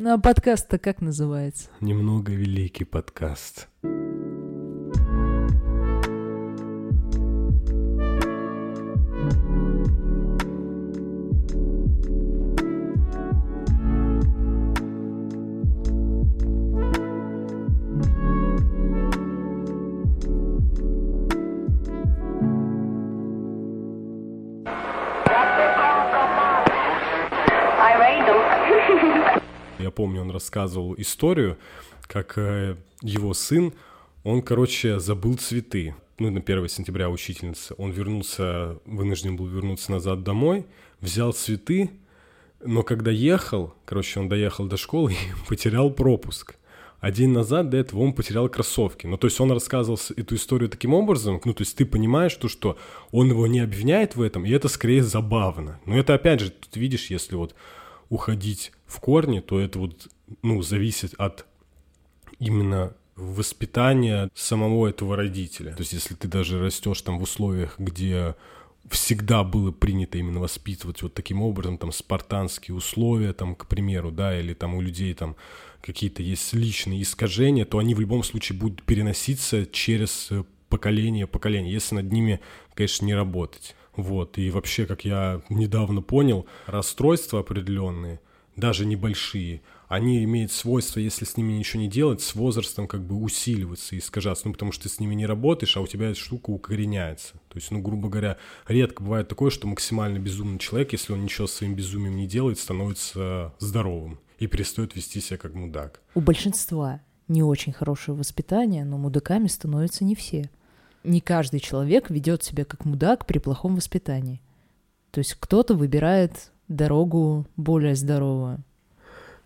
Ну а подкаст-то как называется? Немного великий подкаст. Я помню, он рассказывал историю, как э, его сын, он, короче, забыл цветы. Ну, на 1 сентября учительница. Он вернулся, вынужден был вернуться назад домой, взял цветы, но когда ехал, короче, он доехал до школы и потерял пропуск. А день назад до этого он потерял кроссовки. Ну, то есть он рассказывал эту историю таким образом, ну, то есть ты понимаешь, то, что он его не обвиняет в этом, и это скорее забавно. Но это, опять же, тут видишь, если вот уходить в корни, то это вот, ну, зависит от именно воспитания самого этого родителя. То есть если ты даже растешь там в условиях, где всегда было принято именно воспитывать вот таким образом, там, спартанские условия, там, к примеру, да, или там у людей там какие-то есть личные искажения, то они в любом случае будут переноситься через поколение поколение, если над ними, конечно, не работать. Вот, и вообще, как я недавно понял, расстройства определенные, даже небольшие, они имеют свойство, если с ними ничего не делать, с возрастом как бы усиливаться и искажаться, ну, потому что ты с ними не работаешь, а у тебя эта штука укореняется. То есть, ну, грубо говоря, редко бывает такое, что максимально безумный человек, если он ничего своим безумием не делает, становится здоровым и перестает вести себя как мудак. У большинства не очень хорошее воспитание, но мудаками становятся не все не каждый человек ведет себя как мудак при плохом воспитании. То есть кто-то выбирает дорогу более здоровую.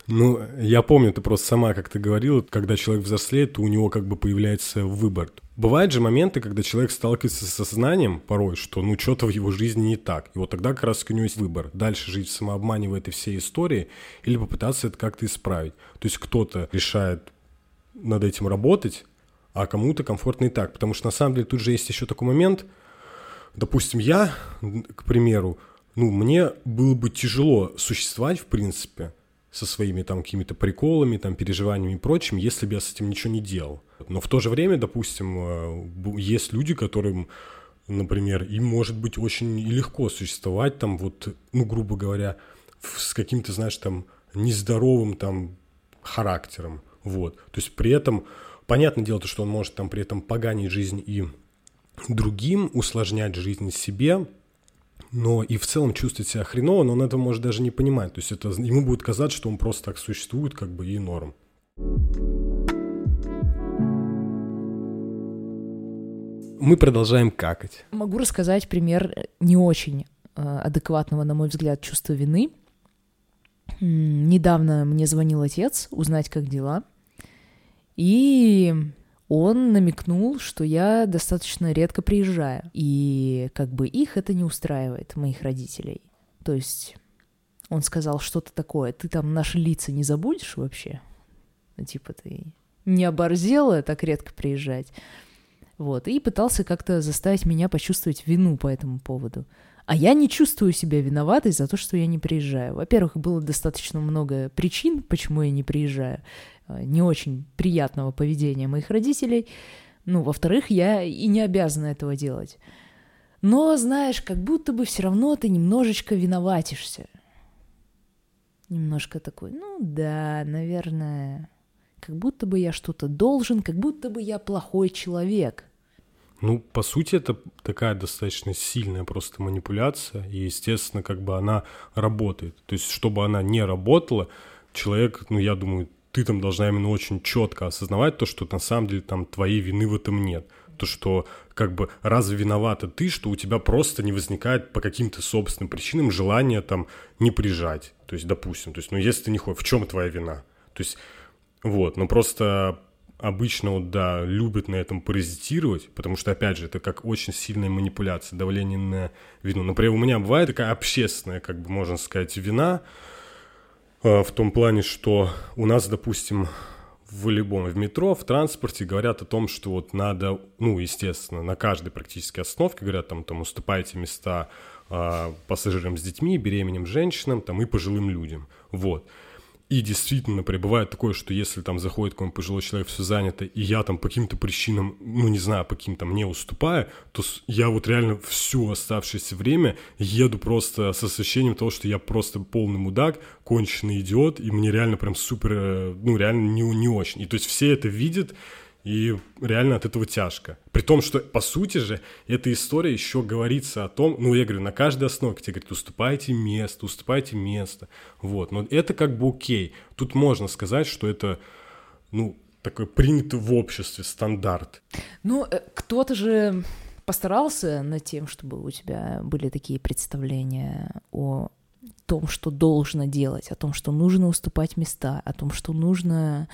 Ну, я помню, ты просто сама как-то говорила, когда человек взрослеет, то у него как бы появляется выбор. Бывают же моменты, когда человек сталкивается с сознанием порой, что ну что-то в его жизни не так. И вот тогда как раз у него есть выбор. Дальше жить в самообмане в этой всей истории или попытаться это как-то исправить. То есть кто-то решает над этим работать, а кому-то комфортно и так. Потому что на самом деле тут же есть еще такой момент, допустим, я, к примеру, ну, мне было бы тяжело существовать, в принципе, со своими там какими-то приколами, там, переживаниями и прочим, если бы я с этим ничего не делал. Но в то же время, допустим, э, есть люди, которым, например, им может быть очень легко существовать там вот, ну, грубо говоря, с каким-то, знаешь, там, нездоровым там характером, вот. То есть при этом Понятное дело, что он может там при этом поганить жизнь и другим, усложнять жизнь себе, но и в целом чувствовать себя хреново, но он этого может даже не понимать. То есть это ему будет казаться, что он просто так существует, как бы и норм. Мы продолжаем какать. Могу рассказать пример не очень э, адекватного, на мой взгляд, чувства вины. Недавно мне звонил отец узнать, как дела. И он намекнул, что я достаточно редко приезжаю. И как бы их это не устраивает, моих родителей. То есть он сказал что-то такое, ты там наши лица не забудешь вообще? Ну, типа ты не оборзела так редко приезжать. Вот, и пытался как-то заставить меня почувствовать вину по этому поводу. А я не чувствую себя виноватой за то, что я не приезжаю. Во-первых, было достаточно много причин, почему я не приезжаю. Э, не очень приятного поведения моих родителей. Ну, во-вторых, я и не обязана этого делать. Но, знаешь, как будто бы все равно ты немножечко виноватишься. Немножко такой, ну да, наверное, как будто бы я что-то должен, как будто бы я плохой человек. Ну, по сути, это такая достаточно сильная просто манипуляция, и, естественно, как бы она работает. То есть, чтобы она не работала, человек, ну, я думаю, ты там должна именно очень четко осознавать то, что на самом деле там твоей вины в этом нет. То, что как бы разве виновата ты, что у тебя просто не возникает по каким-то собственным причинам желания там не прижать. То есть, допустим, то есть, ну если ты не хочешь, в чем твоя вина? То есть, вот, но просто обычно, вот, да, любят на этом паразитировать, потому что, опять же, это как очень сильная манипуляция, давление на вину. Например, у меня бывает такая общественная, как бы можно сказать, вина, в том плане, что у нас, допустим, в любом, в метро, в транспорте говорят о том, что вот надо, ну, естественно, на каждой практически остановке говорят, там, там уступайте места э, пассажирам с детьми, беременным женщинам, там, и пожилым людям, вот. И действительно, например, бывает такое, что если там заходит какой-нибудь пожилой человек, все занято, и я там по каким-то причинам, ну не знаю, по каким-то не уступаю, то я вот реально все оставшееся время еду просто с ощущением того, что я просто полный мудак, конченый идиот, и мне реально прям супер, э, ну реально не, не очень. И то есть все это видят, и реально от этого тяжко. При том, что, по сути же, эта история еще говорится о том, ну, я говорю, на каждой основе тебе говорят, уступайте место, уступайте место. Вот, но это как бы окей. Тут можно сказать, что это, ну, такой принятый в обществе стандарт. Ну, э, кто-то же постарался над тем, чтобы у тебя были такие представления о том, что должно делать, о том, что нужно уступать места, о том, что нужно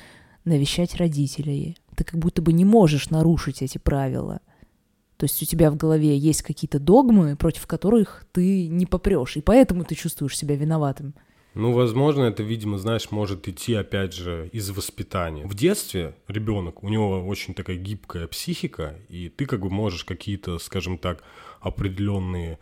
навещать родителей, ты как будто бы не можешь нарушить эти правила. То есть у тебя в голове есть какие-то догмы, против которых ты не попрешь, и поэтому ты чувствуешь себя виноватым. Ну, возможно, это, видимо, знаешь, может идти, опять же, из воспитания. В детстве ребенок, у него очень такая гибкая психика, и ты как бы можешь какие-то, скажем так, определенные,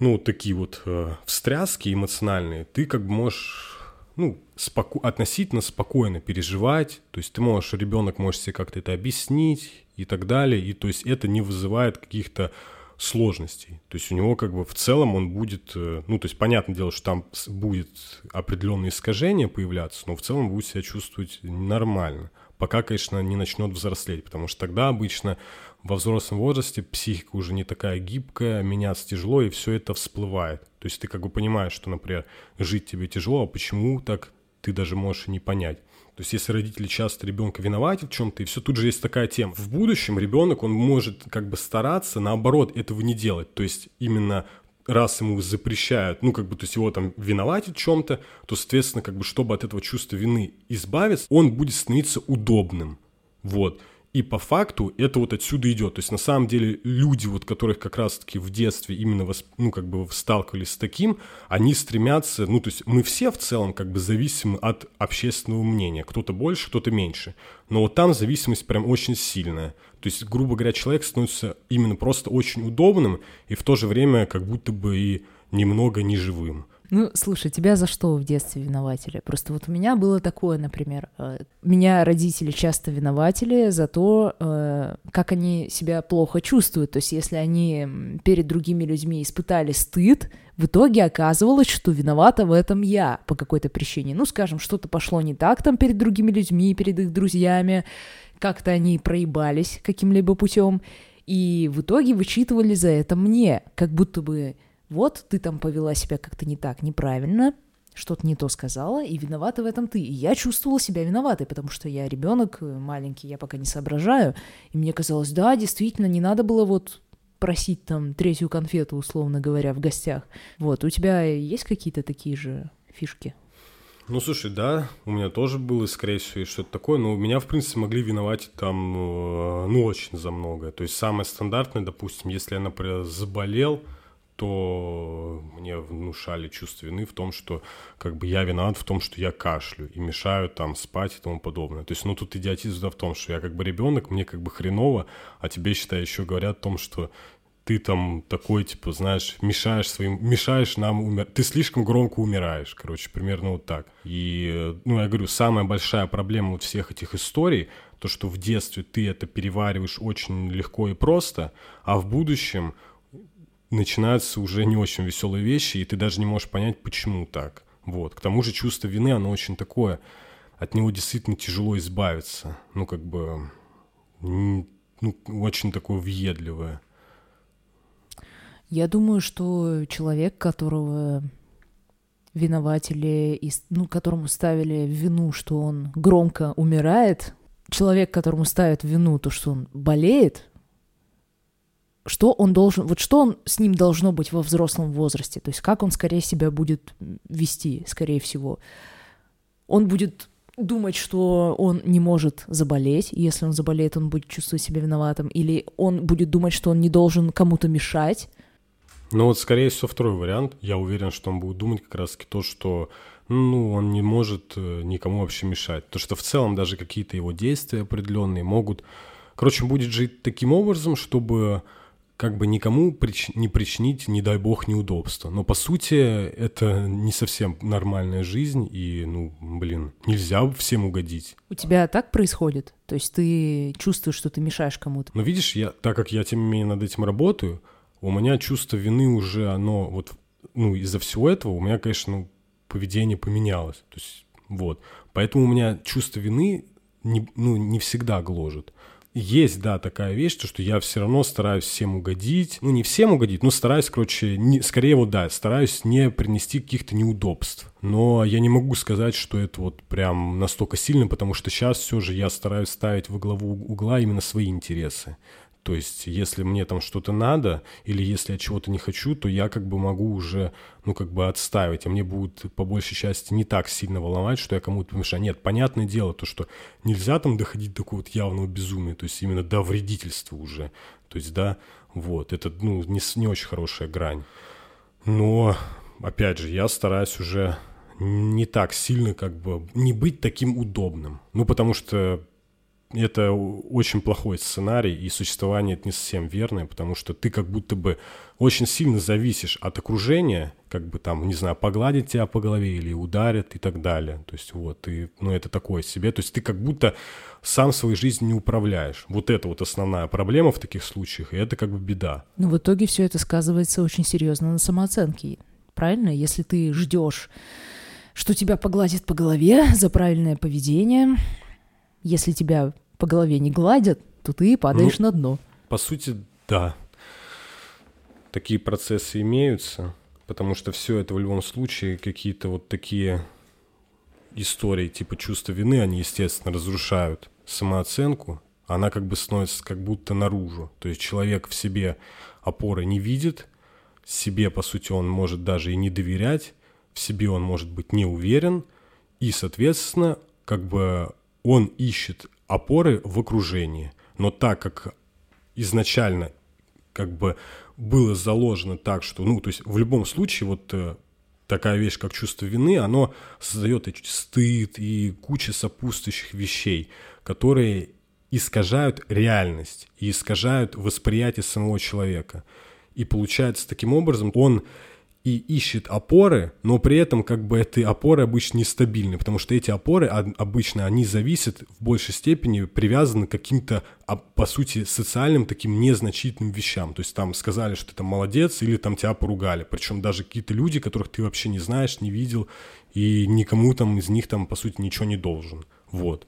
ну, такие вот э, встряски эмоциональные, ты как бы можешь ну, споко- относительно спокойно переживать, то есть ты можешь, ребенок может себе как-то это объяснить и так далее, и то есть это не вызывает каких-то сложностей. То есть у него как бы в целом он будет, э, ну то есть понятное дело, что там будет определенные искажения появляться, но в целом будет себя чувствовать нормально, пока, конечно, не начнет взрослеть, потому что тогда обычно во взрослом возрасте психика уже не такая гибкая, меняться тяжело, и все это всплывает. То есть ты как бы понимаешь, что, например, жить тебе тяжело, а почему так, ты даже можешь не понять. То есть если родители часто ребенка виноваты в чем-то, и все тут же есть такая тема. В будущем ребенок, он может как бы стараться, наоборот, этого не делать. То есть именно раз ему запрещают, ну, как бы, то есть его там виноватят в чем-то, то, соответственно, как бы, чтобы от этого чувства вины избавиться, он будет становиться удобным. Вот. И по факту это вот отсюда идет. То есть на самом деле люди, вот которых как раз-таки в детстве именно восп... ну, как бы сталкивались с таким, они стремятся, ну то есть мы все в целом как бы зависимы от общественного мнения. Кто-то больше, кто-то меньше. Но вот там зависимость прям очень сильная. То есть, грубо говоря, человек становится именно просто очень удобным и в то же время как будто бы и немного неживым. Ну, слушай, тебя за что в детстве виноватили? Просто вот у меня было такое, например, э, меня родители часто виноватили за то, э, как они себя плохо чувствуют. То есть если они перед другими людьми испытали стыд, в итоге оказывалось, что виновата в этом я по какой-то причине. Ну, скажем, что-то пошло не так там перед другими людьми, перед их друзьями, как-то они проебались каким-либо путем, и в итоге вычитывали за это мне, как будто бы вот ты там повела себя как-то не так, неправильно, что-то не то сказала, и виновата в этом ты. И я чувствовала себя виноватой, потому что я ребенок э, маленький, я пока не соображаю. И мне казалось, да, действительно, не надо было вот просить там третью конфету, условно говоря, в гостях. Вот, у тебя есть какие-то такие же фишки? Ну, слушай, да, у меня тоже было, скорее всего, что-то такое, но у меня, в принципе, могли виноватить там, э, ну, очень за многое. То есть самое стандартное, допустим, если я, например, заболел, то мне внушали чувство вины в том, что как бы я виноват в том, что я кашлю и мешаю там спать и тому подобное. То есть, ну, тут идиотизм в том, что я как бы ребенок, мне как бы хреново, а тебе, считай, еще говорят о том, что ты там такой, типа, знаешь, мешаешь своим, мешаешь нам умирать. Ты слишком громко умираешь, короче, примерно вот так. И, ну, я говорю, самая большая проблема вот всех этих историй, то, что в детстве ты это перевариваешь очень легко и просто, а в будущем начинаются уже не очень веселые вещи, и ты даже не можешь понять, почему так. Вот. К тому же чувство вины, оно очень такое, от него действительно тяжело избавиться. Ну, как бы, ну, очень такое въедливое. Я думаю, что человек, которого винователи, ну, которому ставили вину, что он громко умирает, человек, которому ставят вину то, что он болеет, что он должен, вот что он с ним должно быть во взрослом возрасте, то есть как он скорее себя будет вести, скорее всего. Он будет думать, что он не может заболеть, если он заболеет, он будет чувствовать себя виноватым, или он будет думать, что он не должен кому-то мешать. Ну вот, скорее всего, второй вариант. Я уверен, что он будет думать как раз-таки то, что ну, он не может э, никому вообще мешать. То, что в целом даже какие-то его действия определенные могут... Короче, будет жить таким образом, чтобы как бы никому прич... не причинить, не дай бог, неудобства. Но по сути это не совсем нормальная жизнь, и, ну, блин, нельзя всем угодить. У тебя так происходит? То есть ты чувствуешь, что ты мешаешь кому-то? Но видишь, я, так как я, тем не менее, над этим работаю, у меня чувство вины уже, оно вот, ну, из-за всего этого у меня, конечно, ну, поведение поменялось. То есть, вот. Поэтому у меня чувство вины не, ну, не всегда гложет есть, да, такая вещь, то, что я все равно стараюсь всем угодить. Ну, не всем угодить, но стараюсь, короче, не, скорее вот, да, стараюсь не принести каких-то неудобств. Но я не могу сказать, что это вот прям настолько сильно, потому что сейчас все же я стараюсь ставить во главу угла именно свои интересы. То есть, если мне там что-то надо, или если я чего-то не хочу, то я как бы могу уже, ну, как бы отставить, а мне будет по большей части не так сильно волновать, что я кому-то помешаю. Нет, понятное дело, то, что нельзя там доходить до какого-то явного безумия, то есть именно до вредительства уже. То есть, да, вот, это, ну, не, не очень хорошая грань. Но, опять же, я стараюсь уже не так сильно как бы не быть таким удобным. Ну, потому что это очень плохой сценарий, и существование это не совсем верное, потому что ты как будто бы очень сильно зависишь от окружения, как бы там, не знаю, погладить тебя по голове или ударят и так далее. То есть вот, и, ну это такое себе. То есть ты как будто сам своей жизнью не управляешь. Вот это вот основная проблема в таких случаях, и это как бы беда. Но в итоге все это сказывается очень серьезно на самооценке. Правильно? Если ты ждешь, что тебя погладят по голове за правильное поведение, если тебя по голове не гладят, то ты падаешь ну, на дно. По сути, да. Такие процессы имеются, потому что все это в любом случае какие-то вот такие истории типа чувства вины, они, естественно, разрушают самооценку, она как бы становится как будто наружу. То есть человек в себе опоры не видит, себе, по сути, он может даже и не доверять, в себе он может быть не уверен, и, соответственно, как бы он ищет опоры в окружении. Но так как изначально как бы было заложено так, что, ну, то есть в любом случае вот э, такая вещь, как чувство вины, оно создает и стыд, и куча сопутствующих вещей, которые искажают реальность и искажают восприятие самого человека. И получается таким образом, он и ищет опоры, но при этом как бы эти опоры обычно нестабильны, потому что эти опоры обычно, они зависят в большей степени, привязаны к каким-то, а, по сути, социальным таким незначительным вещам. То есть там сказали, что ты там молодец, или там тебя поругали. Причем даже какие-то люди, которых ты вообще не знаешь, не видел, и никому там из них там, по сути, ничего не должен. Вот.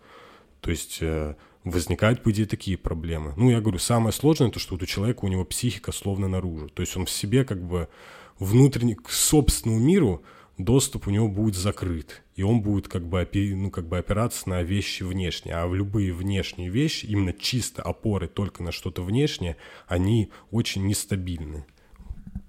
То есть э, возникают, по идее, такие проблемы. Ну, я говорю, самое сложное, то, что вот у человека, у него психика словно наружу. То есть он в себе как бы внутренний, к собственному миру доступ у него будет закрыт. И он будет как бы, ну, как бы опираться на вещи внешние. А в любые внешние вещи, именно чисто опоры только на что-то внешнее, они очень нестабильны.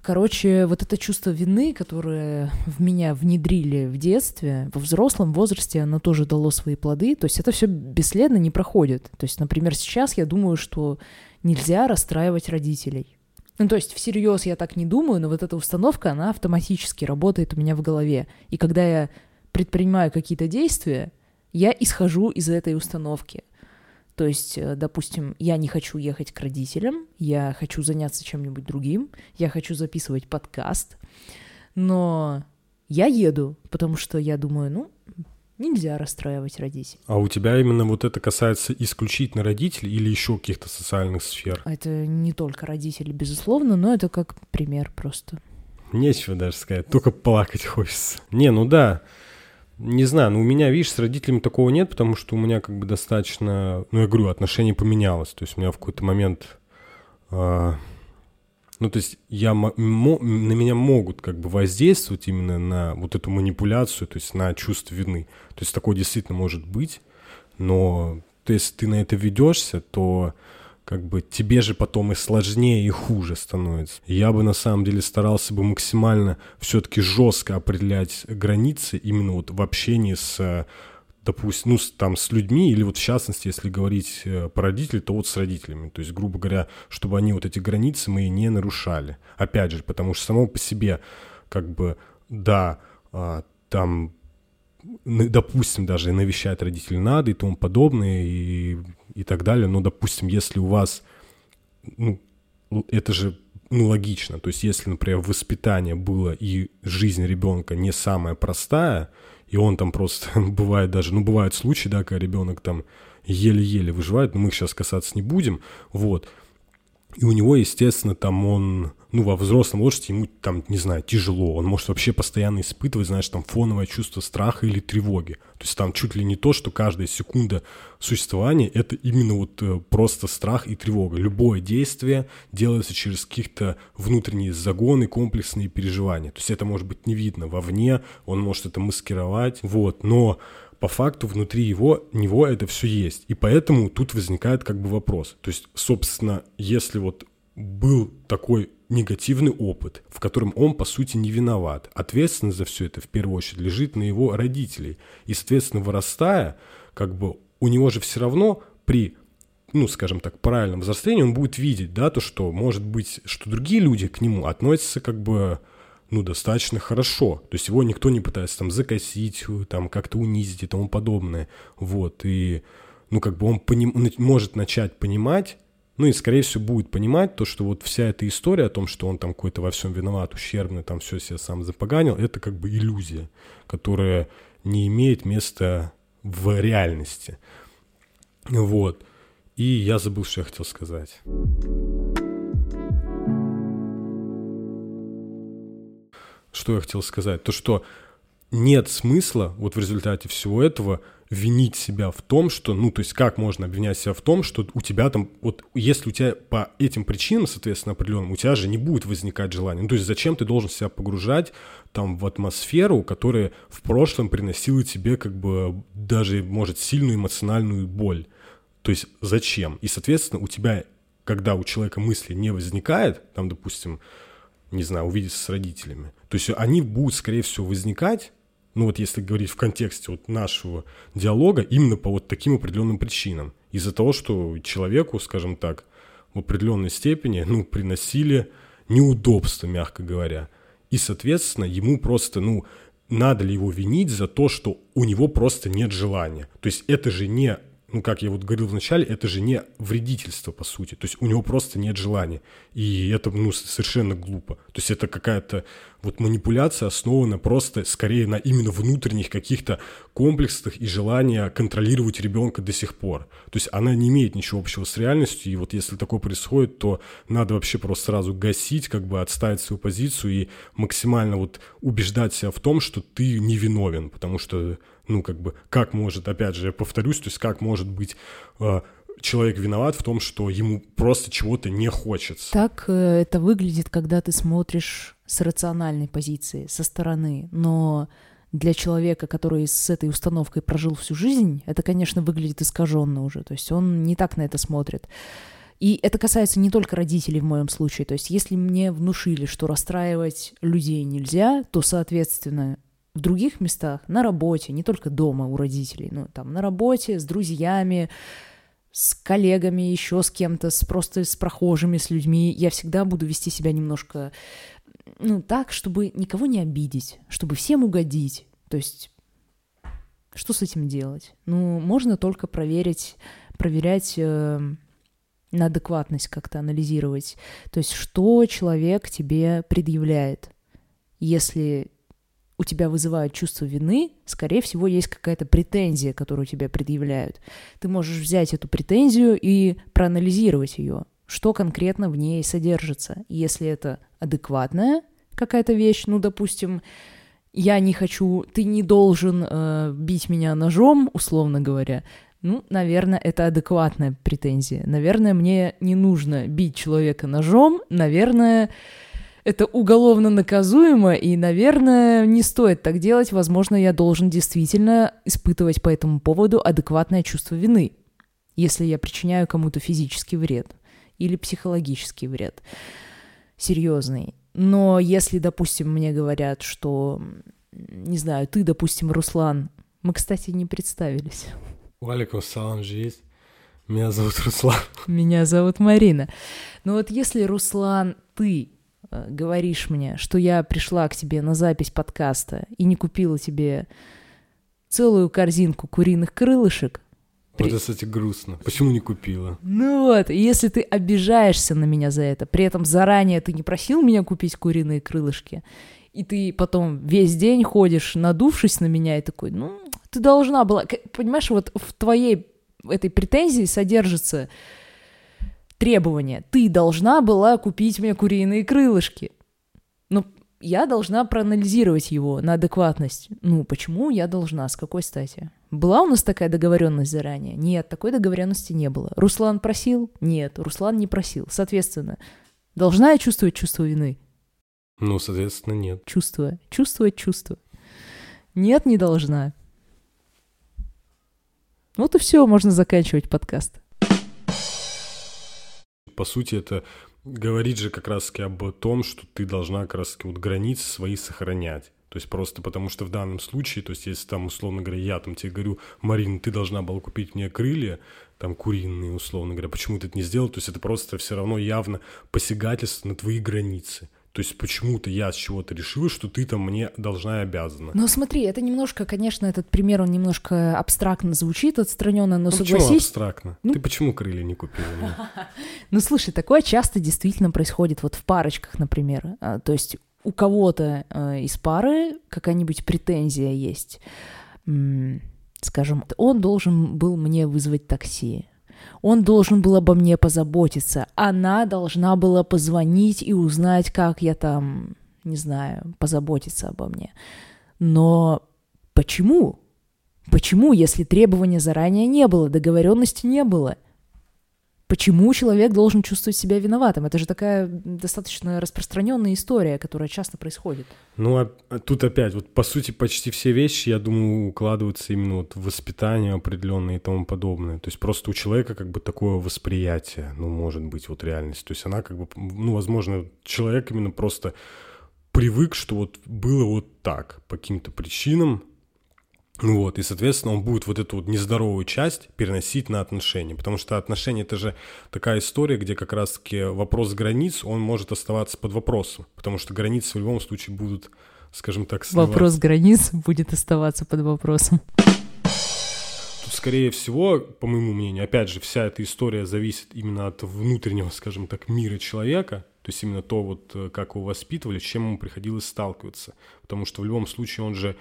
Короче, вот это чувство вины, которое в меня внедрили в детстве, во взрослом возрасте оно тоже дало свои плоды. То есть это все бесследно не проходит. То есть, например, сейчас я думаю, что нельзя расстраивать родителей. Ну, то есть всерьез я так не думаю, но вот эта установка, она автоматически работает у меня в голове. И когда я предпринимаю какие-то действия, я исхожу из этой установки. То есть, э, допустим, я не хочу ехать к родителям, я хочу заняться чем-нибудь другим, я хочу записывать подкаст, но я еду, потому что я думаю, ну, Нельзя расстраивать родителей. А у тебя именно вот это касается исключительно родителей или еще каких-то социальных сфер? Это не только родители, безусловно, но это как пример просто. Нечего даже сказать, только плакать хочется. Не, ну да, не знаю, но у меня, видишь, с родителями такого нет, потому что у меня как бы достаточно, ну я говорю, отношение поменялось. То есть у меня в какой-то момент а, ну, то есть я, на меня могут как бы воздействовать именно на вот эту манипуляцию, то есть на чувство вины. То есть такое действительно может быть, но то, если ты на это ведешься, то как бы тебе же потом и сложнее, и хуже становится. Я бы на самом деле старался бы максимально все-таки жестко определять границы именно вот в общении с допустим, ну, там, с людьми, или вот в частности, если говорить э, про родителей, то вот с родителями. То есть, грубо говоря, чтобы они вот эти границы мои не нарушали. Опять же, потому что само по себе, как бы, да, а, там, допустим, даже навещать родителей надо и тому подобное, и, и так далее, но, допустим, если у вас, ну, это же ну, логично. То есть, если, например, воспитание было и жизнь ребенка не самая простая, и он там просто бывает даже, ну, бывают случаи, да, когда ребенок там еле-еле выживает, но мы их сейчас касаться не будем, вот. И у него, естественно, там он, ну, во взрослом возрасте ему там, не знаю, тяжело. Он может вообще постоянно испытывать, знаешь, там фоновое чувство страха или тревоги. То есть там чуть ли не то, что каждая секунда существования — это именно вот э, просто страх и тревога. Любое действие делается через каких-то внутренние загоны, комплексные переживания. То есть это может быть не видно вовне, он может это маскировать, вот. Но по факту внутри его, него это все есть. И поэтому тут возникает как бы вопрос. То есть, собственно, если вот был такой негативный опыт, в котором он, по сути, не виноват. Ответственность за все это, в первую очередь, лежит на его родителей. И, соответственно, вырастая, как бы у него же все равно при ну, скажем так, правильном взрослении он будет видеть, да, то, что, может быть, что другие люди к нему относятся как бы ну, достаточно хорошо. То есть его никто не пытается там закосить, там как-то унизить и тому подобное. Вот, и, ну, как бы он поним... может начать понимать, ну и, скорее всего, будет понимать то, что вот вся эта история о том, что он там какой-то во всем виноват, ущербный, там все себе сам запоганил, это как бы иллюзия, которая не имеет места в реальности. Вот. И я забыл, что я хотел сказать. что я хотел сказать? То, что нет смысла вот в результате всего этого винить себя в том, что, ну, то есть как можно обвинять себя в том, что у тебя там, вот если у тебя по этим причинам, соответственно, определенным, у тебя же не будет возникать желания. Ну, то есть зачем ты должен себя погружать там в атмосферу, которая в прошлом приносила тебе как бы даже, может, сильную эмоциональную боль. То есть зачем? И, соответственно, у тебя, когда у человека мысли не возникает, там, допустим, не знаю, увидеться с родителями. То есть они будут, скорее всего, возникать, ну вот если говорить в контексте вот нашего диалога, именно по вот таким определенным причинам. Из-за того, что человеку, скажем так, в определенной степени, ну, приносили неудобства, мягко говоря. И, соответственно, ему просто, ну, надо ли его винить за то, что у него просто нет желания. То есть это же не ну, как я вот говорил вначале, это же не вредительство, по сути. То есть у него просто нет желания. И это, ну, совершенно глупо. То есть это какая-то вот манипуляция основана просто скорее на именно внутренних каких-то комплексах и желания контролировать ребенка до сих пор. То есть она не имеет ничего общего с реальностью, и вот если такое происходит, то надо вообще просто сразу гасить, как бы отставить свою позицию и максимально вот убеждать себя в том, что ты невиновен, потому что ну, как бы, как может, опять же, я повторюсь, то есть как может быть э, человек виноват в том, что ему просто чего-то не хочется. Так э, это выглядит, когда ты смотришь с рациональной позиции, со стороны, но для человека, который с этой установкой прожил всю жизнь, это, конечно, выглядит искаженно уже, то есть он не так на это смотрит. И это касается не только родителей в моем случае. То есть если мне внушили, что расстраивать людей нельзя, то, соответственно, в других местах, на работе, не только дома у родителей, но там на работе, с друзьями, с коллегами, еще с кем-то, с просто с прохожими, с людьми, я всегда буду вести себя немножко, ну, так, чтобы никого не обидеть, чтобы всем угодить. То есть, что с этим делать? Ну, можно только проверить, проверять э, на адекватность как-то анализировать. То есть, что человек тебе предъявляет. Если у тебя вызывают чувство вины, скорее всего, есть какая-то претензия, которую тебе предъявляют. Ты можешь взять эту претензию и проанализировать ее, что конкретно в ней содержится. Если это адекватная какая-то вещь, ну, допустим, я не хочу, ты не должен э, бить меня ножом, условно говоря, ну, наверное, это адекватная претензия. Наверное, мне не нужно бить человека ножом, наверное, это уголовно наказуемо, и, наверное, не стоит так делать. Возможно, я должен действительно испытывать по этому поводу адекватное чувство вины, если я причиняю кому-то физический вред или психологический вред. Серьезный. Но если, допустим, мне говорят, что, не знаю, ты, допустим, Руслан, мы, кстати, не представились. Валикум салам, жизнь. Меня зовут Руслан. Меня зовут Марина. Но вот если, Руслан, ты говоришь мне, что я пришла к тебе на запись подкаста и не купила тебе целую корзинку куриных крылышек, Вот это, кстати, грустно. Почему не купила? Ну вот, если ты обижаешься на меня за это, при этом заранее ты не просил меня купить куриные крылышки, и ты потом весь день ходишь, надувшись на меня, и такой, ну, ты должна была... Понимаешь, вот в твоей этой претензии содержится требование. Ты должна была купить мне куриные крылышки. Ну, я должна проанализировать его на адекватность. Ну, почему я должна, с какой стати? Была у нас такая договоренность заранее? Нет, такой договоренности не было. Руслан просил? Нет, Руслан не просил. Соответственно, должна я чувствовать чувство вины? Ну, соответственно, нет. Чувствуя. Чувствовать чувство. Нет, не должна. Вот и все, можно заканчивать подкаст. По сути, это говорит же как раз-таки об том, что ты должна как раз-таки вот границы свои сохранять. То есть просто потому что в данном случае, то есть если там, условно говоря, я там тебе говорю, Марин, ты должна была купить мне крылья, там куриные, условно говоря, почему ты это не сделал, то есть это просто все равно явно посягательство на твои границы. То есть почему-то я с чего-то решила, что ты там мне должна и обязана. Ну смотри, это немножко, конечно, этот пример, он немножко абстрактно звучит, отстраненно, но ну, согласись... Почему абстрактно? Ну... Ты почему крылья не купила? Ну слушай, такое часто действительно происходит вот в парочках, например. А, то есть у кого-то э, из пары какая-нибудь претензия есть. Скажем, он должен был мне вызвать такси он должен был обо мне позаботиться. Она должна была позвонить и узнать, как я там, не знаю, позаботиться обо мне. Но почему? Почему, если требования заранее не было, договоренности не было? Почему человек должен чувствовать себя виноватым? Это же такая достаточно распространенная история, которая часто происходит. Ну, а, а тут опять, вот по сути, почти все вещи, я думаю, укладываются именно вот в воспитание определенное и тому подобное. То есть просто у человека как бы такое восприятие, ну, может быть, вот реальность. То есть она как бы, ну, возможно, человек именно просто привык, что вот было вот так по каким-то причинам, вот, и, соответственно, он будет вот эту вот нездоровую часть переносить на отношения, потому что отношения — это же такая история, где как раз-таки вопрос границ, он может оставаться под вопросом, потому что границы в любом случае будут, скажем так, сливаться. Вопрос границ будет оставаться под вопросом. Тут, скорее всего, по моему мнению, опять же, вся эта история зависит именно от внутреннего, скажем так, мира человека, то есть именно то, вот э, как его воспитывали, с чем ему приходилось сталкиваться. Потому что в любом случае он же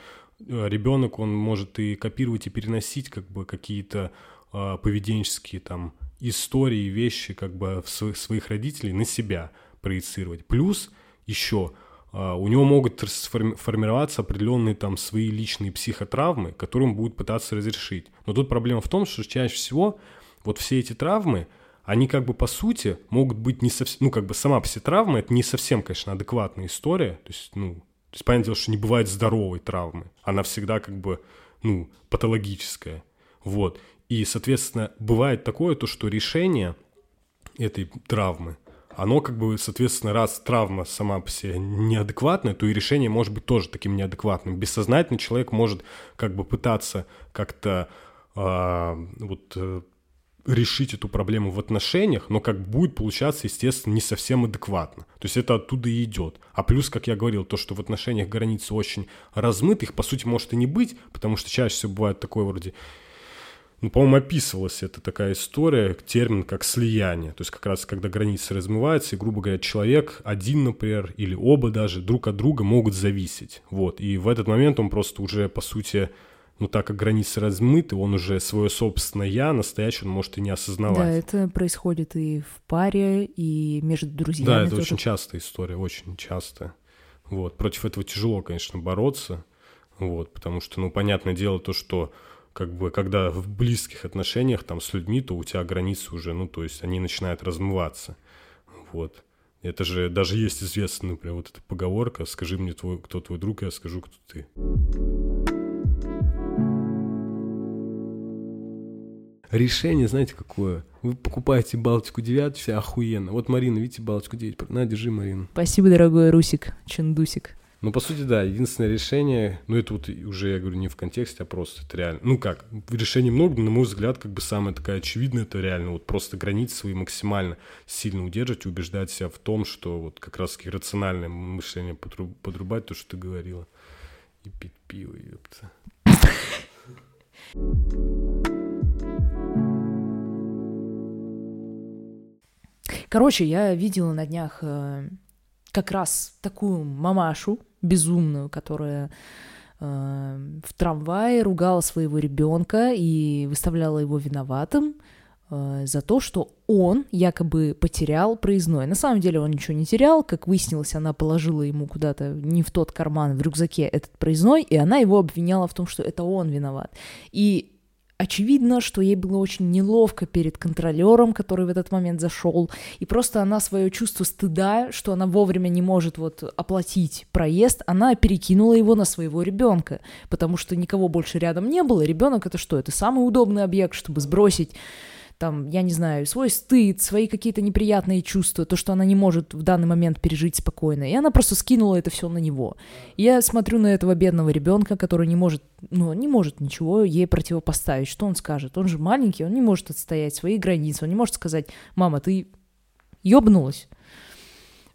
ребенок, он может и копировать, и переносить как бы какие-то э, поведенческие там истории, вещи как бы в своих, своих родителей на себя проецировать. Плюс еще э, у него могут формироваться определенные там свои личные психотравмы, которые он будет пытаться разрешить. Но тут проблема в том, что чаще всего вот все эти травмы, они как бы по сути могут быть не совсем, ну как бы сама психотравма, это не совсем, конечно, адекватная история, то есть, ну, то есть, понятное дело, что не бывает здоровой травмы. Она всегда как бы, ну, патологическая. Вот. И, соответственно, бывает такое, то, что решение этой травмы, оно как бы, соответственно, раз травма сама по себе неадекватная, то и решение может быть тоже таким неадекватным. Бессознательно человек может как бы пытаться как-то э, вот решить эту проблему в отношениях, но как будет получаться, естественно, не совсем адекватно. То есть это оттуда и идет. А плюс, как я говорил, то, что в отношениях границы очень размыты, их по сути может и не быть, потому что чаще всего бывает такое вроде ну, по-моему, описывалась эта такая история, термин как слияние. То есть как раз когда границы размываются, и, грубо говоря, человек один, например, или оба даже друг от друга могут зависеть. Вот. И в этот момент он просто уже, по сути, но так как границы размыты, он уже свое собственное «я» настоящее он может и не осознавать. Да, это происходит и в паре, и между друзьями. Да, это тоже. очень частая история, очень часто. Вот. Против этого тяжело, конечно, бороться, вот, потому что, ну, понятное дело то, что как бы, когда в близких отношениях там с людьми, то у тебя границы уже, ну, то есть они начинают размываться, вот. Это же даже есть известная, например, вот эта поговорка «Скажи мне, твой, кто твой друг, я скажу, кто ты». Решение, знаете, какое? Вы покупаете Балтику 9, все охуенно. Вот, Марина, видите, Балтику 9. На, держи, Марина. Спасибо, дорогой Русик, Чендусик. Ну, по сути, да, единственное решение, ну, это вот уже, я говорю, не в контексте, а просто это реально. Ну, как, решений много, но, на мой взгляд, как бы самое такая очевидное, это реально вот просто границы свои максимально сильно удерживать и убеждать себя в том, что вот как раз-таки рациональное мышление подрубать, то, что ты говорила. И пить пиво, ёпта. Короче, я видела на днях э, как раз такую мамашу безумную, которая э, в трамвае ругала своего ребенка и выставляла его виноватым э, за то, что он якобы потерял проездной. На самом деле он ничего не терял. Как выяснилось, она положила ему куда-то не в тот карман в рюкзаке этот проездной, и она его обвиняла в том, что это он виноват. И Очевидно, что ей было очень неловко перед контролером, который в этот момент зашел, и просто она свое чувство стыда, что она вовремя не может вот оплатить проезд, она перекинула его на своего ребенка, потому что никого больше рядом не было. Ребенок это что? Это самый удобный объект, чтобы сбросить там, я не знаю, свой стыд, свои какие-то неприятные чувства, то, что она не может в данный момент пережить спокойно. И она просто скинула это все на него. я смотрю на этого бедного ребенка, который не может, ну, не может ничего ей противопоставить. Что он скажет? Он же маленький, он не может отстоять свои границы, он не может сказать, мама, ты ёбнулась.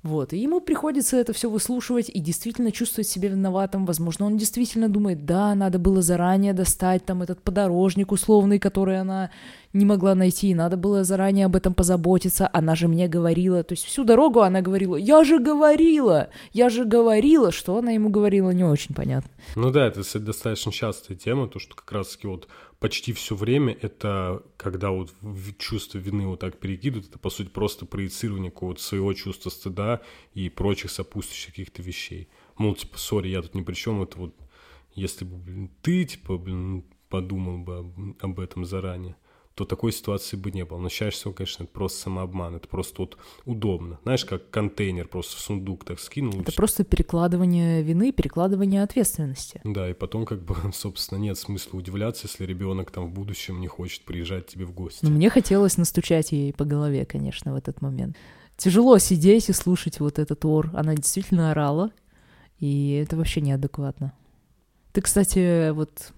Вот, и ему приходится это все выслушивать и действительно чувствовать себя виноватым. Возможно, он действительно думает, да, надо было заранее достать там этот подорожник условный, который она не могла найти, надо было заранее об этом позаботиться, она же мне говорила, то есть всю дорогу она говорила, я же говорила, я же говорила, что она ему говорила, не очень понятно. Ну да, это достаточно частая тема, то, что как раз-таки вот почти все время это, когда вот чувство вины вот так перекидывают, это, по сути, просто проецирование какого-то своего чувства стыда и прочих сопутствующих каких-то вещей. Мол, типа, сори, я тут ни при чем, это вот, если бы, блин, ты, типа, блин, подумал бы об, об этом заранее то такой ситуации бы не было. Но чаще всего, конечно, это просто самообман, это просто вот удобно. Знаешь, как контейнер просто в сундук так скинул. Это просто перекладывание вины, перекладывание ответственности. Да, и потом как бы, собственно, нет смысла удивляться, если ребенок там в будущем не хочет приезжать тебе в гости. Но мне хотелось настучать ей по голове, конечно, в этот момент. Тяжело сидеть и слушать вот этот ор. Она действительно орала, и это вообще неадекватно. Ты, кстати, вот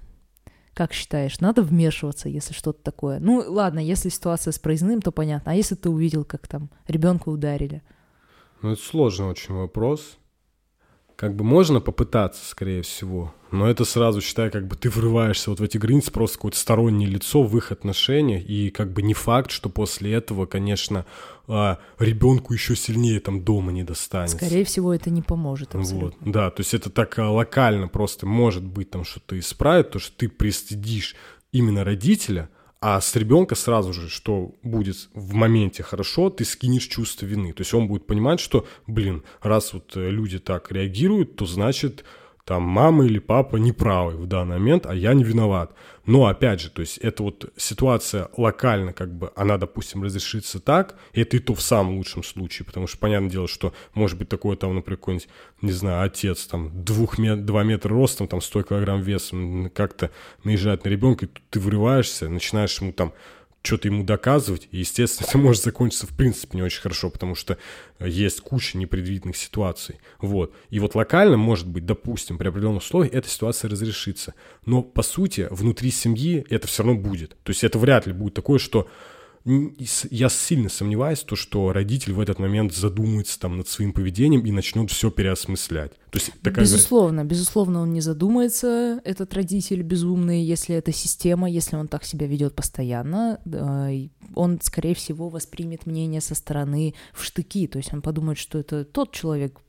как считаешь, надо вмешиваться, если что-то такое? Ну, ладно, если ситуация с проездным, то понятно. А если ты увидел, как там ребенка ударили? Ну, это сложный очень вопрос как бы можно попытаться, скорее всего, но это сразу, считай, как бы ты врываешься вот в эти границы, просто какое-то стороннее лицо в их отношениях, и как бы не факт, что после этого, конечно, а, ребенку еще сильнее там дома не достанется. Скорее всего, это не поможет абсолютно. Вот, да, то есть это так а, локально просто может быть там что-то исправит, то, что ты пристыдишь именно родителя – а с ребенка сразу же, что будет в моменте хорошо, ты скинешь чувство вины. То есть он будет понимать, что, блин, раз вот э, люди так реагируют, то значит там мама или папа неправы в данный момент, а я не виноват. Но опять же, то есть это вот ситуация локально, как бы она, допустим, разрешится так, это и то в самом лучшем случае, потому что понятное дело, что может быть такое там, например, какой-нибудь, не знаю, отец там двух мет, два метра ростом, там 100 килограмм весом, как-то наезжает на ребенка, и ты врываешься, начинаешь ему там что-то ему доказывать, и, естественно, это может закончиться в принципе не очень хорошо, потому что э, есть куча непредвиденных ситуаций, вот. И вот локально, может быть, допустим, при определенных условиях эта ситуация разрешится, но, по сути, внутри семьи это все равно будет. То есть это вряд ли будет такое, что я сильно сомневаюсь, то, что родитель в этот момент задумается там над своим поведением и начнет все переосмыслять. То есть такая... Безусловно, безусловно, он не задумается, этот родитель безумный, если это система, если он так себя ведет постоянно, он, скорее всего, воспримет мнение со стороны в штыки, то есть он подумает, что это тот человек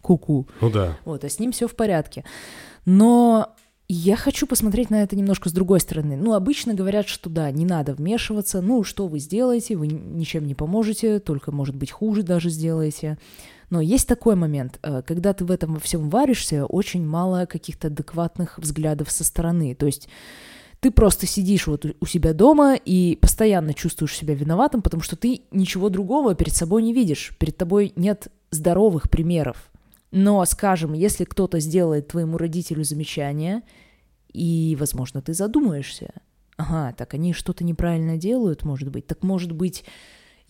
куку. -ку. Ну да. Вот, а с ним все в порядке. Но я хочу посмотреть на это немножко с другой стороны. Ну, обычно говорят, что да, не надо вмешиваться. Ну, что вы сделаете? Вы ничем не поможете, только, может быть, хуже даже сделаете. Но есть такой момент, э, когда ты в этом во всем варишься, очень мало каких-то адекватных взглядов со стороны. То есть ты просто сидишь вот у себя дома и постоянно чувствуешь себя виноватым, потому что ты ничего другого перед собой не видишь. Перед тобой нет здоровых примеров. Но, скажем, если кто-то сделает твоему родителю замечание, и, возможно, ты задумаешься, ага, так они что-то неправильно делают, может быть, так может быть,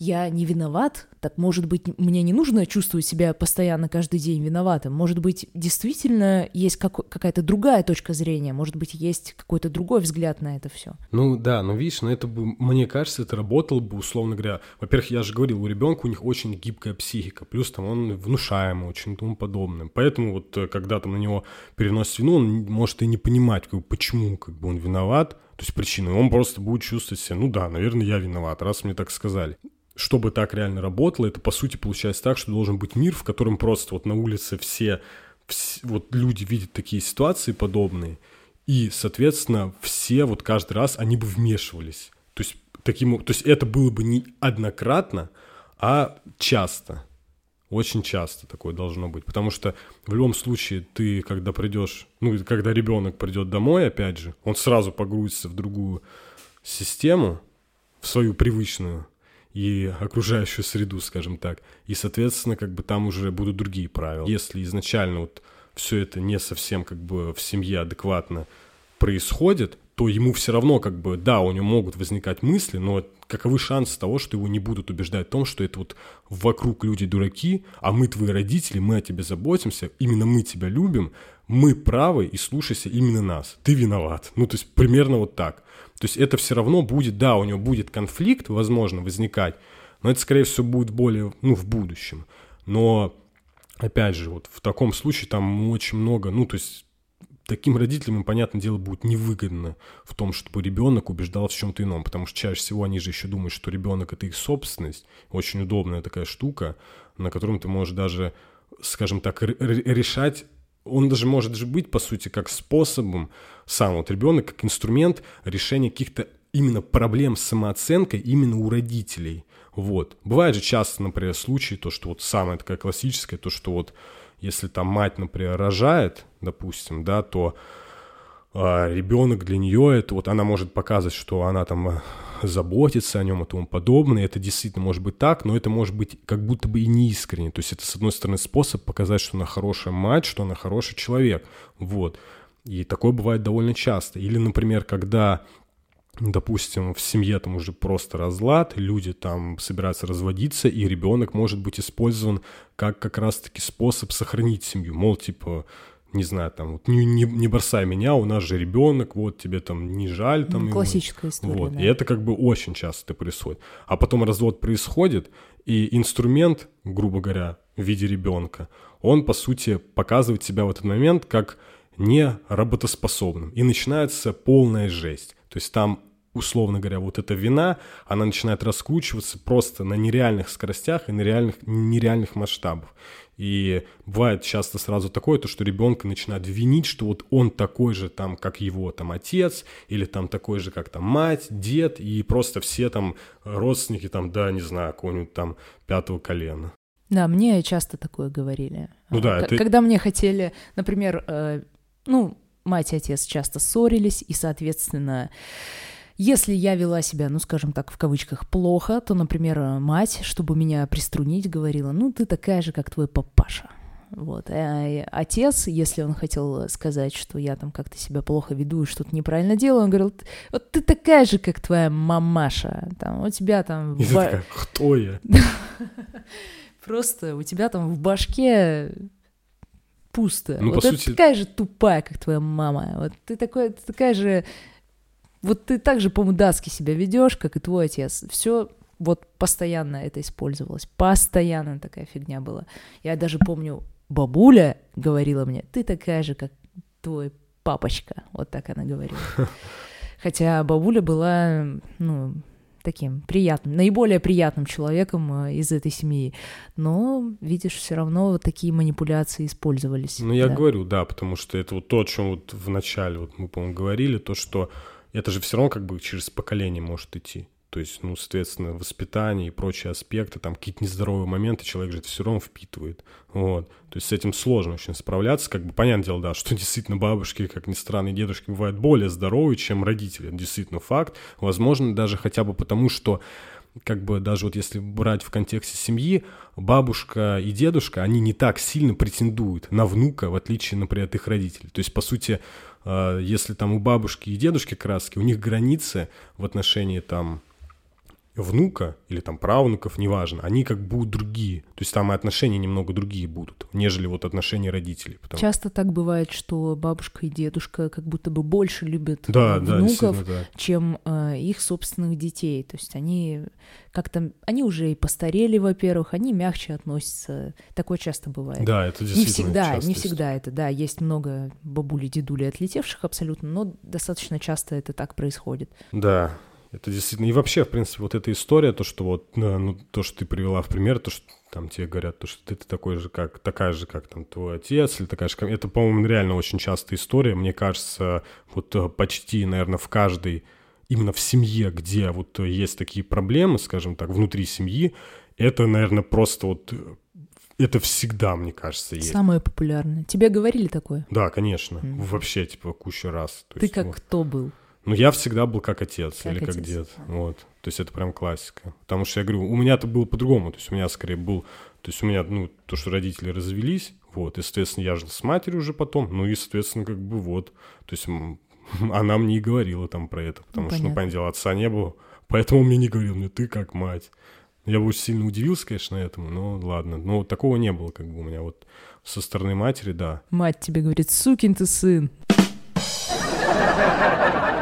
я не виноват, так может быть, мне не нужно чувствовать себя постоянно каждый день виноватым. Может быть, действительно есть как- какая-то другая точка зрения, может быть, есть какой-то другой взгляд на это все. Ну да, но видишь, но это бы, мне кажется, это работало бы, условно говоря. Во-первых, я же говорил, у ребенка у них очень гибкая психика, плюс там он внушаемый, очень тому подобное. Поэтому вот э, когда там на него переносит вину, он может и не понимать, как, почему как бы он виноват, то есть причины. Он просто будет чувствовать себя, ну да, наверное, я виноват, раз мне так сказали чтобы так реально работало, это по сути получается так, что должен быть мир, в котором просто вот на улице все, все вот люди видят такие ситуации подобные, и, соответственно, все вот каждый раз они бы вмешивались. То есть, таким, то есть это было бы не однократно, а часто. Очень часто такое должно быть. Потому что в любом случае ты, когда придешь, ну, когда ребенок придет домой, опять же, он сразу погрузится в другую систему, в свою привычную и окружающую среду, скажем так. И, соответственно, как бы там уже будут другие правила. Если изначально вот все это не совсем как бы в семье адекватно происходит, то ему все равно как бы, да, у него могут возникать мысли, но каковы шансы того, что его не будут убеждать в том, что это вот вокруг люди дураки, а мы твои родители, мы о тебе заботимся, именно мы тебя любим, мы правы и слушайся именно нас, ты виноват. Ну, то есть примерно вот так. То есть это все равно будет, да, у него будет конфликт, возможно, возникать, но это, скорее всего, будет более, ну, в будущем. Но, опять же, вот в таком случае там очень много, ну, то есть таким родителям, понятное дело, будет невыгодно в том, чтобы ребенок убеждал в чем-то ином, потому что чаще всего они же еще думают, что ребенок это их собственность, очень удобная такая штука, на котором ты можешь даже, скажем так, решать он даже может же быть, по сути, как способом, сам вот ребенок, как инструмент решения каких-то именно проблем с самооценкой именно у родителей. Вот. Бывает же часто, например, случаи, то, что вот самое такая классическое, то, что вот если там мать, например, рожает, допустим, да, то а, ребенок для нее это вот она может показывать, что она там а, заботится о нем и тому подобное. Это действительно может быть так, но это может быть как будто бы и неискренне. То есть это, с одной стороны, способ показать, что она хорошая мать, что она хороший человек. Вот. И такое бывает довольно часто. Или, например, когда допустим, в семье там уже просто разлад, люди там собираются разводиться, и ребенок может быть использован как как раз-таки способ сохранить семью. Мол, типа, не знаю, там, вот, не, не, не бросай меня, у нас же ребенок, вот тебе там не жаль. Там, классическая история. Вот, да. и это как бы очень часто происходит. А потом развод происходит, и инструмент, грубо говоря, в виде ребенка, он, по сути, показывает себя в этот момент как не работоспособным. И начинается полная жесть. То есть там условно говоря, вот эта вина, она начинает раскручиваться просто на нереальных скоростях и на нереальных, нереальных масштабах. И бывает часто сразу такое, то, что ребенка начинает винить, что вот он такой же там, как его там отец, или там такой же, как там мать, дед, и просто все там родственники там, да, не знаю, какого-нибудь там пятого колена. Да, мне часто такое говорили. Ну да, К- это... Когда мне хотели, например, э, ну, мать и отец часто ссорились, и, соответственно, если я вела себя, ну, скажем так, в кавычках, плохо, то, например, мать, чтобы меня приструнить, говорила, ну, ты такая же, как твой папаша. Вот. А отец, если он хотел сказать, что я там как-то себя плохо веду и что-то неправильно делаю, он говорил, вот ты такая же, как твоя мамаша. Там, у тебя там... И ты такая, кто я? Просто у тебя там в башке пусто. Ну, вот по это сути- такая же тупая, как твоя мама. Вот ты такой, ты такая же... Вот ты так же по-мудацки себя ведешь, как и твой отец. Все вот постоянно это использовалось. Постоянно такая фигня была. Я даже помню, бабуля говорила мне, ты такая же, как твой папочка. Вот так она говорила. Хотя бабуля была, ну, таким приятным, наиболее приятным человеком э, из этой семьи. Но, видишь, все равно вот такие манипуляции использовались. Ну, я да. говорю, да, потому что это вот то, о чем вот в начале вот мы, по-моему, говорили, то, что это же все равно как бы через поколение может идти. То есть, ну, соответственно, воспитание и прочие аспекты, там какие-то нездоровые моменты человек же это все равно впитывает. Вот. То есть с этим сложно очень справляться. Как бы понятное дело, да, что действительно бабушки, как ни странно, и дедушки бывают более здоровые, чем родители. Это действительно факт. Возможно, даже хотя бы потому, что как бы даже вот если брать в контексте семьи, бабушка и дедушка, они не так сильно претендуют на внука, в отличие, например, от их родителей. То есть, по сути, если там у бабушки и дедушки краски, у них границы в отношении там внука или там правнуков, неважно, они как будут другие. То есть там и отношения немного другие будут, нежели вот отношения родителей. Потому- Часто так бывает, что бабушка и дедушка как будто бы больше любят Да, э, да, внуков, да. чем э, их собственных детей. То есть они как-то, они уже и постарели, во-первых, они мягче относятся. Такое часто бывает. Да, это Не действительно всегда, частая не всегда это, да, есть много бабулей, дедулей отлетевших абсолютно, но достаточно часто это так происходит. Да. Это действительно... И вообще, в принципе, вот эта история, то, что вот, ну, то, что ты привела в пример, то, что там тебе говорят, то, что ты, ты такой же, как, такая же, как там твой отец, или такая же, как... Это, по-моему, реально очень частая история. Мне кажется, вот э, почти, наверное, в каждой, именно в семье, где вот есть такие проблемы, скажем так, внутри семьи, это, наверное, просто вот это всегда, мне кажется, есть. Самое популярное. Тебе говорили такое? Да, конечно. Mm-hmm. Вообще, типа, кучу раз. То Ты есть, как вот. кто был? Ну, я всегда был как отец как или отец. как дед. А. Вот. То есть это прям классика. Потому что я говорю, у меня это было по-другому. То есть у меня скорее был... То есть у меня, ну, то, что родители развелись, вот, и, соответственно, я жил с матерью уже потом, ну и, соответственно, как бы вот. То есть она мне и говорила там про это, потому ну, что, ну, понятное дело, отца не было, поэтому он мне не говорил, мне ты как мать. Я бы очень сильно удивился, конечно, этому, но ладно. Но такого не было, как бы у меня вот со стороны матери, да. Мать тебе говорит, сукин ты сын.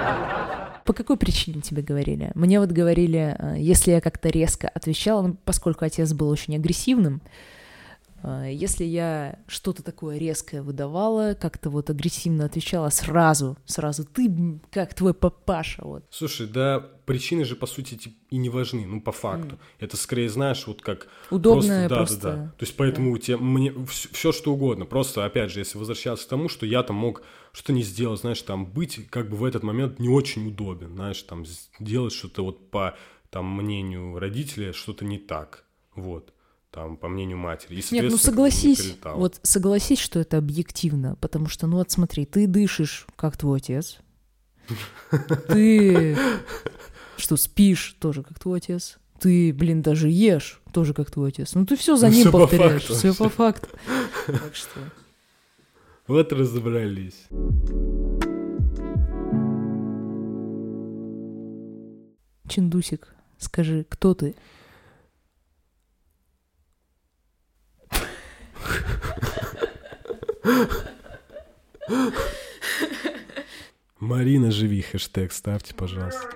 По какой причине тебе говорили? Мне вот говорили, э, если я как-то резко отвечала, ну, поскольку отец был очень агрессивным, если я что-то такое резкое выдавала, как-то вот агрессивно отвечала сразу, сразу, ты как твой папаша, вот. Слушай, да, причины же, по сути, и не важны, ну, по факту. Mm. Это скорее, знаешь, вот как... Удобное просто. Да, просто. да, да. То есть поэтому да. тебе, мне все, все что угодно. Просто, опять же, если возвращаться к тому, что я там мог что-то не сделать, знаешь, там быть как бы в этот момент не очень удобен, знаешь, там делать что-то вот по там мнению родителей что-то не так, вот там, по мнению матери. И, Нет, ну согласись, вот согласись, что это объективно, потому что, ну вот смотри, ты дышишь, как твой отец, ты что спишь тоже, как твой отец, ты, блин, даже ешь тоже, как твой отец. Ну ты все за ним повторяешь, все по факту. Так что... Вот разобрались. Чиндусик, скажи, кто ты? Марина, живи, хэштег ставьте, пожалуйста.